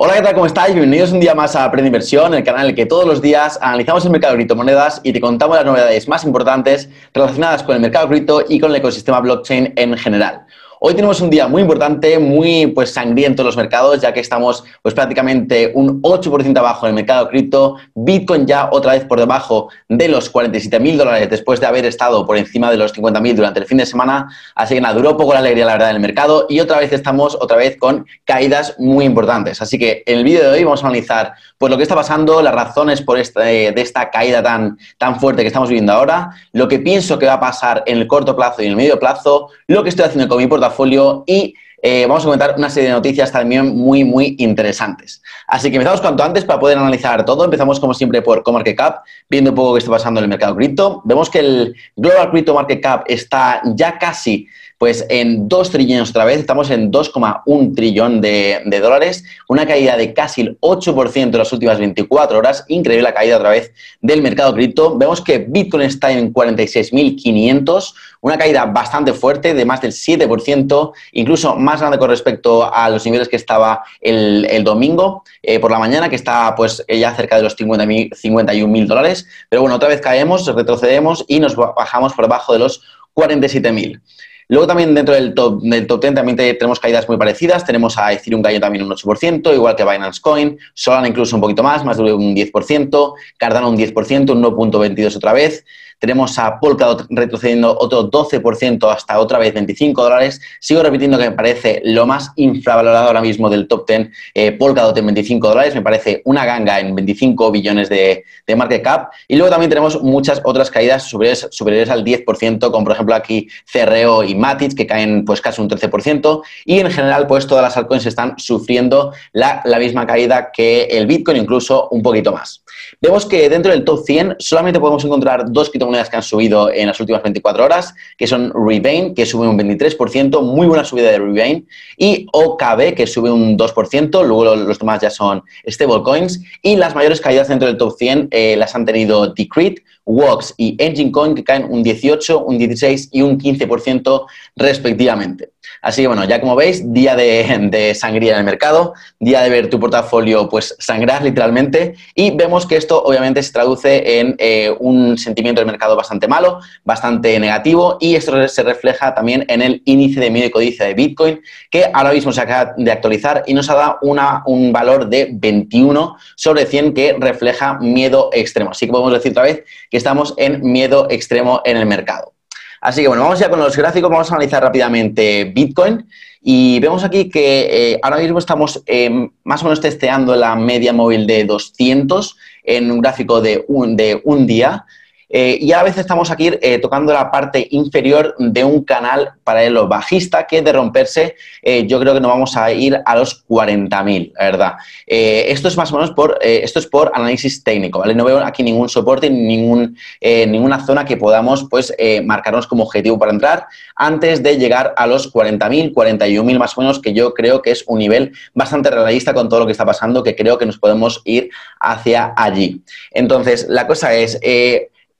Hola, ¿qué tal? ¿Cómo estáis? Bienvenidos un día más a Aprende Inversión, el canal en el que todos los días analizamos el mercado de criptomonedas y te contamos las novedades más importantes relacionadas con el mercado cripto y con el ecosistema blockchain en general. Hoy tenemos un día muy importante, muy pues sangriento en los mercados, ya que estamos pues prácticamente un 8% abajo en el mercado cripto, Bitcoin ya otra vez por debajo de los 47 mil dólares después de haber estado por encima de los 50 mil durante el fin de semana, así que nada, duró poco la alegría la verdad en el mercado y otra vez estamos otra vez con caídas muy importantes. Así que en el vídeo de hoy vamos a analizar pues lo que está pasando, las razones por esta, de esta caída tan, tan fuerte que estamos viviendo ahora, lo que pienso que va a pasar en el corto plazo y en el medio plazo, lo que estoy haciendo con mi portafolio folio y eh, vamos a comentar una serie de noticias también muy, muy interesantes. Así que empezamos cuanto antes para poder analizar todo. Empezamos como siempre por CoMarketCap, viendo un poco qué está pasando en el mercado cripto. Vemos que el Global Crypto Market Cap está ya casi pues en 2 trillones otra vez, estamos en 2,1 trillón de, dólares, una caída de casi el 8% en las últimas 24 horas, increíble la caída otra vez del mercado cripto. Vemos que Bitcoin está en 46.500, una caída bastante fuerte de más del 7%, incluso más grande con respecto a los niveles que estaba el, domingo eh, por la mañana, que está pues ya cerca de los 51.000 dólares. Pero bueno, otra vez caemos, retrocedemos y nos bajamos por debajo de los 47.000. Luego también dentro del top, del top 10 también tenemos caídas muy parecidas. Tenemos a Ethereum cayó también un 8%, igual que Binance Coin. Solana incluso un poquito más, más de un 10%. Cardano un 10%, un 1.22 otra vez. Tenemos a Polkadot retrocediendo otro 12% hasta otra vez 25 dólares. Sigo repitiendo que me parece lo más infravalorado ahora mismo del top 10. Eh, Polkadot en 25 dólares, me parece una ganga en 25 billones de, market cap. Y luego también tenemos muchas otras caídas superiores, superiores al 10%, como por ejemplo aquí Cerreo y Matic, que caen pues casi un 13%. Y en general, pues todas las altcoins están sufriendo la, la misma caída que el Bitcoin, incluso un poquito más. Vemos que dentro del top 100 solamente podemos encontrar dos criptomonedas que han subido en las últimas 24 horas, que son Rebane, que sube un 23%, muy buena subida de Rebane, y OKB, que sube un 2%, luego los demás ya son stablecoins, y las mayores caídas dentro del top 100 eh, las han tenido Decreed, Wox y Engine Coin, que caen un 18, un 16 y un 15% respectivamente. Así que bueno, ya como veis, día de, sangría en el mercado, día de ver tu portafolio pues sangrar literalmente y vemos que esto obviamente se traduce en eh, un sentimiento del mercado bastante malo, bastante negativo y esto se refleja también en el índice de miedo y codicia de Bitcoin que ahora mismo se acaba de actualizar y nos ha dado una, un valor de 21 sobre 100 que refleja miedo extremo. Así que podemos decir otra vez que estamos en miedo extremo en el mercado. Así que bueno, vamos ya con los gráficos, vamos a analizar rápidamente Bitcoin y vemos aquí que eh, ahora mismo estamos eh, más o menos testeando la media móvil de 200 en un gráfico de un, de un día. Eh, y a veces estamos aquí eh, tocando la parte inferior de un canal paralelo bajista que de romperse eh, yo creo que nos vamos a ir a los 40.000, la verdad. esto es más o menos por, esto es por análisis técnico, ¿vale? No veo aquí ningún soporte, ningún, ninguna zona que podamos pues marcarnos como objetivo para entrar antes de llegar a los 40.000, 41.000 más o menos, que yo creo que es un nivel bastante realista con todo lo que está pasando, que creo que nos podemos ir hacia allí. Entonces, la cosa es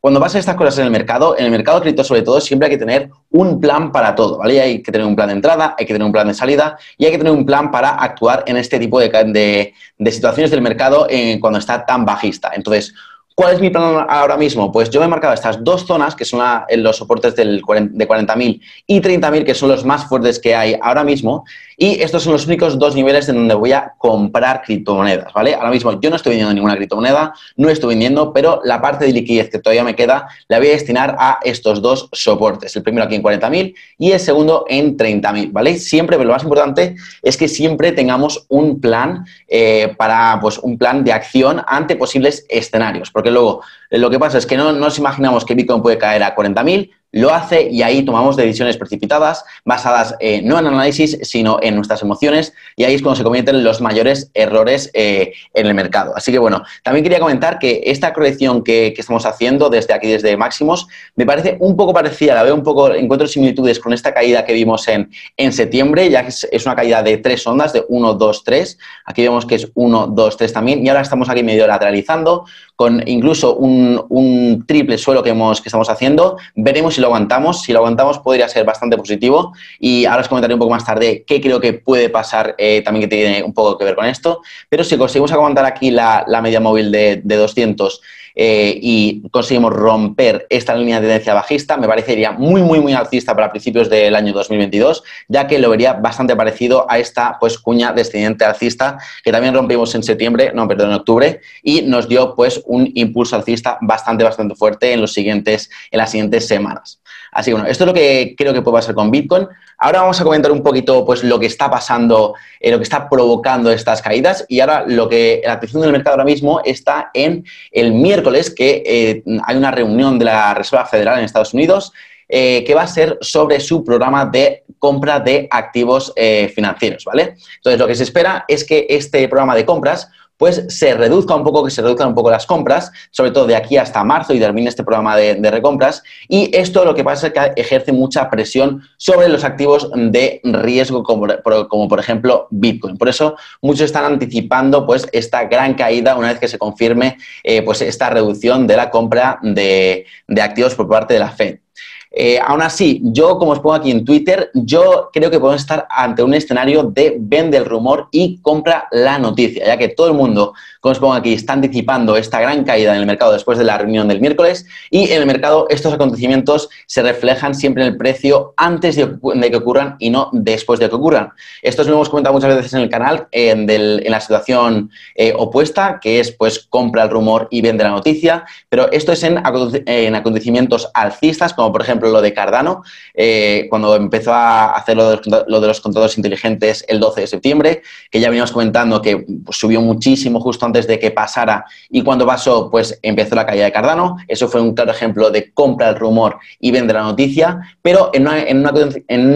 cuando pasan estas cosas en el mercado, en el mercado cripto sobre todo, siempre hay que tener un plan para todo, ¿vale? Hay que tener un plan de entrada, hay que tener un plan de salida y hay que tener un plan para actuar en este tipo de, situaciones del mercado eh, cuando está tan bajista. Entonces, ¿Cuál es mi plan ahora mismo? Pues yo me he marcado estas dos zonas, que son los soportes del, de 40.000 y 30.000, que son los más fuertes que hay ahora mismo. Y estos son los únicos dos niveles en donde voy a comprar criptomonedas, ¿vale? Ahora mismo yo no estoy vendiendo ninguna criptomoneda, no estoy vendiendo, pero la parte de liquidez que todavía me queda la voy a destinar a estos dos soportes. El primero aquí en 40.000 y el segundo en 30.000, ¿vale? Siempre, pero lo más importante es que siempre tengamos un plan eh, para, pues, un plan de acción ante posibles escenarios, porque luego lo que pasa es que no nos imaginamos que Bitcoin puede caer a 40.000, lo hace y ahí tomamos decisiones precipitadas basadas eh, no en análisis, sino en nuestras emociones y ahí es cuando se cometen los mayores errores eh, en el mercado. Así que bueno, también quería comentar que esta corrección que, estamos haciendo desde aquí, desde máximos, me parece un poco parecida, la veo un poco, encuentro similitudes con esta caída que vimos en, en septiembre, ya que es, una caída de tres ondas, de 1, 2, 3, aquí vemos que es 1, 2, 3 también y ahora estamos aquí medio lateralizando con incluso un, triple suelo que, hemos, que estamos haciendo. Veremos si lo aguantamos. Si lo aguantamos podría ser bastante positivo y ahora os comentaré un poco más tarde qué creo que puede pasar eh, también que tiene un poco que ver con esto. Pero si conseguimos aguantar aquí la, media móvil de, de 200 eh, y conseguimos romper esta línea de tendencia bajista, me parecería muy, muy, muy alcista para principios del año 2022, ya que lo vería bastante parecido a esta pues, cuña descendiente alcista que también rompimos en septiembre, no, perdón, en octubre, y nos dio pues un impulso alcista bastante, bastante fuerte en, los siguientes, en las siguientes semanas. Así que bueno, esto es lo que creo que puede pasar con Bitcoin. Ahora vamos a comentar un poquito pues, lo que está pasando, eh, lo que está provocando estas caídas y ahora lo que la atención del mercado ahora mismo está en el miércoles que eh, hay una reunión de la Reserva Federal en Estados Unidos eh, que va a ser sobre su programa de compra de activos financieros, ¿vale? Entonces, lo que se espera es que este programa de compras pues se reduzca un poco, que se reduzcan un poco las compras, sobre todo de aquí hasta marzo y termine este programa de, recompras. Y esto lo que pasa es que ejerce mucha presión sobre los activos de riesgo, como, por ejemplo Bitcoin. Por eso muchos están anticipando pues esta gran caída una vez que se confirme eh, pues esta reducción de la compra de activos por parte de la Fed. Eh, aún así, yo, como os pongo aquí en Twitter, yo creo que podemos estar ante un escenario de vende el rumor y compra la noticia, ya que todo el mundo, como os pongo aquí, está anticipando esta gran caída en el mercado después de la reunión del miércoles y en el mercado estos acontecimientos se reflejan siempre en el precio antes de, que ocurran y no después de que ocurran. Esto lo hemos comentado muchas veces en el canal, en, la situación eh, opuesta, que es pues compra el rumor y vende la noticia, pero esto es en, en acontecimientos alcistas, como por ejemplo lo de Cardano, eh, cuando empezó a hacer lo de, los, contadores inteligentes el 12 de septiembre, que ya veníamos comentando que pues, subió muchísimo justo antes de que pasara y cuando pasó, pues empezó la caída de Cardano. Eso fue un claro ejemplo de compra el rumor y vende la noticia, pero en, en,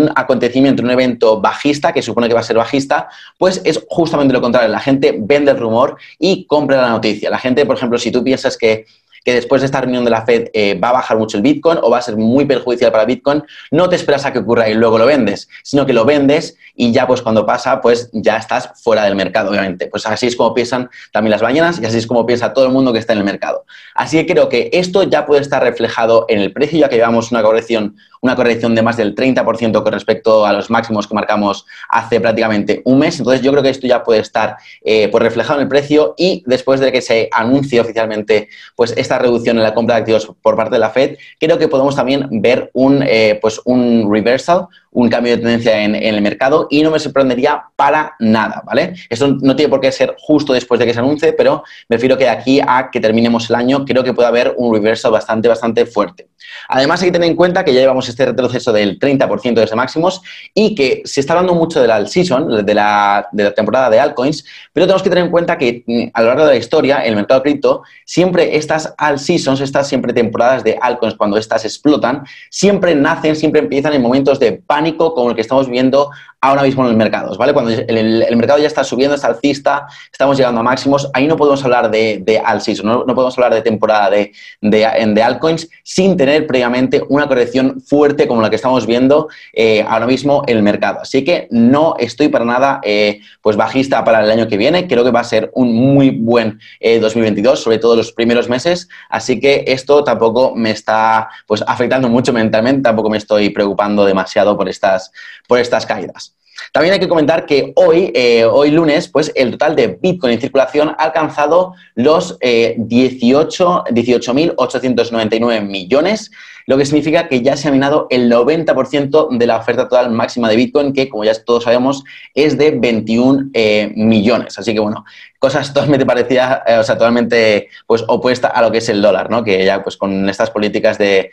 un acontecimiento, en un evento bajista, que supone que va a ser bajista, pues es justamente lo contrario. La gente vende el rumor y compra la noticia. La gente, por ejemplo, si tú piensas que que después de esta reunión de la Fed eh, va a bajar mucho el Bitcoin o va a ser muy perjudicial para Bitcoin, no te esperas a que ocurra y luego lo vendes, sino que lo vendes y ya pues cuando pasa, pues ya estás fuera del mercado, obviamente. Pues así es como piensan también las ballenas y así es como piensa todo el mundo que está en el mercado. Así que creo que esto ya puede estar reflejado en el precio, ya que llevamos una corrección, una corrección de más del 30% con respecto a los máximos que marcamos hace prácticamente un mes. Entonces yo creo que esto ya puede estar eh, pues reflejado en el precio y después de que se anuncie oficialmente pues esta reducción en la compra de activos por parte de la Fed, creo que podemos también ver un, eh, pues un reversal, un cambio de tendencia en, el mercado y no me sorprendería para nada, ¿vale? Esto no tiene por qué ser justo después de que se anuncie, pero me refiero que de aquí a que terminemos el año creo que puede haber un reversal bastante, bastante fuerte. Además hay que tener en cuenta que ya llevamos este retroceso del 30% de ese máximos y que se está hablando mucho de la season, de la, de la temporada de altcoins, pero tenemos que tener en cuenta que mm, a lo largo de la historia, el mercado cripto, siempre estas alt seasons, estas siempre temporadas de altcoins, cuando estas explotan, siempre nacen, siempre empiezan en momentos de pánico como el que estamos viendo ahora mismo en los mercados, ¿vale? Cuando el, mercado ya está subiendo, está alcista, estamos llegando a máximos, ahí no podemos hablar de, de season, no, podemos hablar de temporada de, de, de, altcoins sin tener previamente una corrección fuerte como la que estamos viendo eh, ahora mismo en el mercado. Así que no estoy para nada eh, pues bajista para el año que viene, creo que va a ser un muy buen 2022, eh, sobre todo los primeros meses, así que esto tampoco me está pues afectando mucho mentalmente, tampoco me estoy preocupando demasiado por estas, por estas caídas. También hay que comentar que hoy, eh, hoy lunes, pues el total de Bitcoin en circulación ha alcanzado los 18.899 eh, millones, lo que significa que ya se ha minado el 90% de la oferta total máxima de Bitcoin, que como ya todos sabemos es de 21 eh, millones. Así que bueno, cosas totalmente parecidas, o sea, totalmente pues opuesta a lo que es el dólar, ¿no? Que ya pues con estas políticas de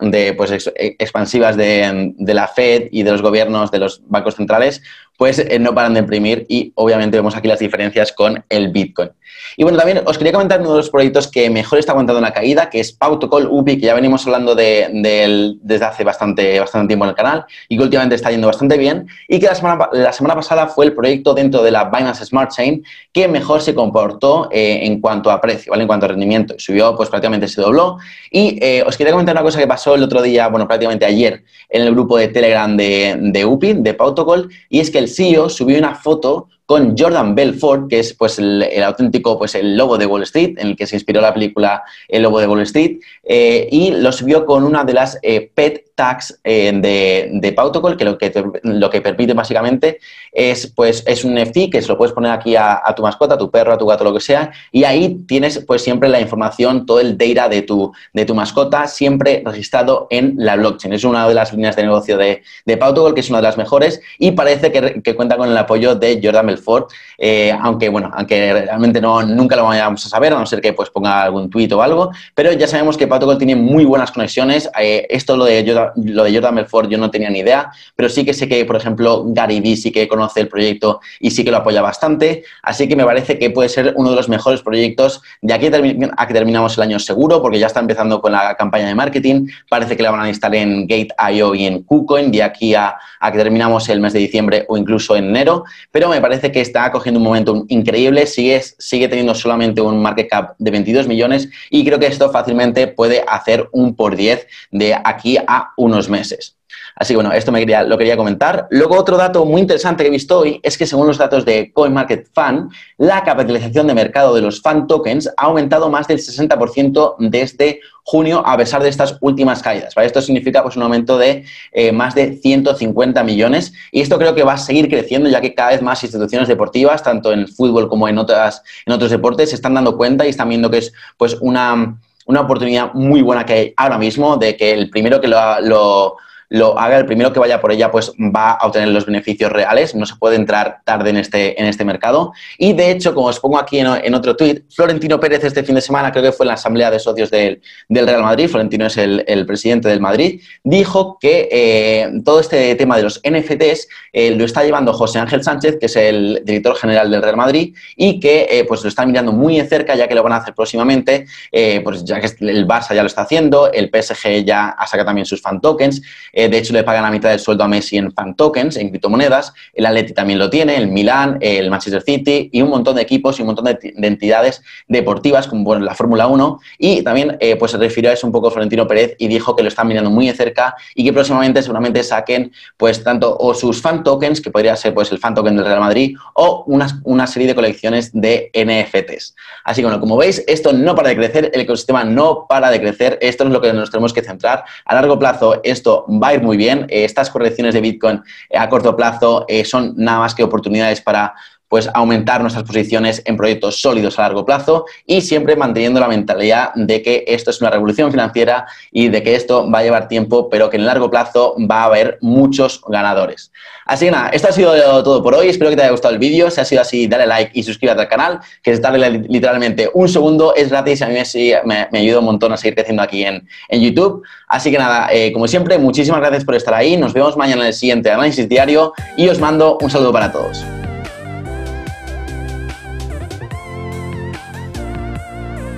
de, pues, e, expansivas de, de, la Fed y de los gobiernos de los bancos centrales, pues eh, no paran de imprimir y obviamente vemos aquí las diferencias con el Bitcoin. Y bueno, también os quería comentar uno de los proyectos que mejor está aguantando la caída, que es Pautocol UPI, que ya venimos hablando de, desde hace bastante, bastante tiempo en el canal y que últimamente está yendo bastante bien y que la semana, la semana pasada fue el proyecto dentro de la Binance Smart Chain que mejor se comportó eh, en cuanto a precio, ¿vale? En cuanto a rendimiento. Subió, pues prácticamente se dobló. Y eh, os quería comentar una cosa que pasó el otro día, bueno, prácticamente ayer, en el grupo de Telegram de, de UPI, de Pautocol, y es que el CEO subió una foto con Jordan Belfort, que es pues el, auténtico pues el lobo de Wall Street, en el que se inspiró la película El lobo de Wall Street, eh, y lo subió con una de las eh, pet tags eh, de, de Pautocol, que lo que, lo que permite básicamente es, pues, es un NFT que se lo puedes poner aquí a, tu mascota, a tu perro, a tu gato, lo que sea, y ahí tienes pues siempre la información, todo el data de tu, de tu mascota, siempre registrado en la blockchain. Es una de las líneas de negocio de, de que es una de las mejores, y parece que, que cuenta con el apoyo de Jordan Belfort, eh, aunque bueno, aunque realmente no, nunca lo vayamos a saber, a no ser que pues ponga algún tuit o algo, pero ya sabemos que Pautocol tiene muy buenas conexiones. Eh, esto lo de Jordan lo de Jordan Belfort yo no tenía ni idea, pero sí que sé que, por ejemplo, Gary Vee sí que conoce el proyecto y sí que lo apoya bastante, así que me parece que puede ser uno de los mejores proyectos de aquí a que terminamos el año seguro, porque ya está empezando con la campaña de marketing, parece que la van a instalar en Gate.io y en KuCoin de aquí a, que terminamos el mes de diciembre o incluso en enero, pero me parece que está cogiendo un momento increíble, sigue, sigue teniendo solamente un market cap de 22 millones y creo que esto fácilmente puede hacer un por 10 de aquí a unos meses. Así que bueno, esto me quería, lo quería comentar. Luego otro dato muy interesante que he visto hoy es que según los datos de CoinMarketFund, la capitalización de mercado de los fan tokens ha aumentado más del 60% desde junio a pesar de estas últimas caídas. Esto significa pues, un aumento de eh, más de 150 millones y esto creo que va a seguir creciendo ya que cada vez más instituciones deportivas, tanto en el fútbol como en, otras, en otros deportes, se están dando cuenta y están viendo que es pues, una, una oportunidad muy buena que hay ahora mismo de que el primero que lo lo haga, el primero que vaya por ella pues va a obtener los beneficios reales, no se puede entrar tarde en este, en este mercado. Y de hecho, como os pongo aquí en, otro tuit, Florentino Pérez este fin de semana, creo que fue en la Asamblea de Socios del, Real Madrid, Florentino es el, presidente del Madrid, dijo que eh, todo este tema de los NFTs eh, lo está llevando José Ángel Sánchez, que es el director general del Real Madrid, y que eh, pues lo está mirando muy de cerca, ya que lo van a hacer próximamente, pues ya que el Barça ya lo está haciendo, el PSG ya ha sacado también sus fan tokens, eh, de hecho, le pagan la mitad del sueldo a Messi en fan tokens, en criptomonedas. El Atleti también lo tiene, el Milan, el Manchester City y un montón de equipos y un montón de, entidades deportivas como la Fórmula 1. Y también eh, pues se refirió a eso un poco Florentino Pérez y dijo que lo están mirando muy de cerca y que próximamente seguramente saquen pues tanto o sus fan tokens, que podría ser pues el fan token del Real Madrid, o una, una serie de colecciones de NFTs. Así que bueno, como veis, esto no para de crecer, el ecosistema no para de crecer, esto es lo que nos tenemos que centrar. A largo plazo esto va a ir muy bien. Eh, estas correcciones de Bitcoin eh, a corto plazo eh, son nada más que oportunidades para pues aumentar nuestras posiciones en proyectos sólidos a largo plazo y siempre manteniendo la mentalidad de que esto es una revolución financiera y de que esto va a llevar tiempo, pero que en largo plazo va a haber muchos ganadores. Así que nada, esto ha sido todo por hoy. Espero que te haya gustado el vídeo. Si ha sido así, dale like y suscríbete al canal, que es darle literalmente un segundo, es gratis y a mí me, ayuda un montón a seguir creciendo aquí en, YouTube. Así que nada, eh, como siempre, muchísimas gracias por estar ahí. Nos vemos mañana en el siguiente análisis diario y os mando un saludo para todos.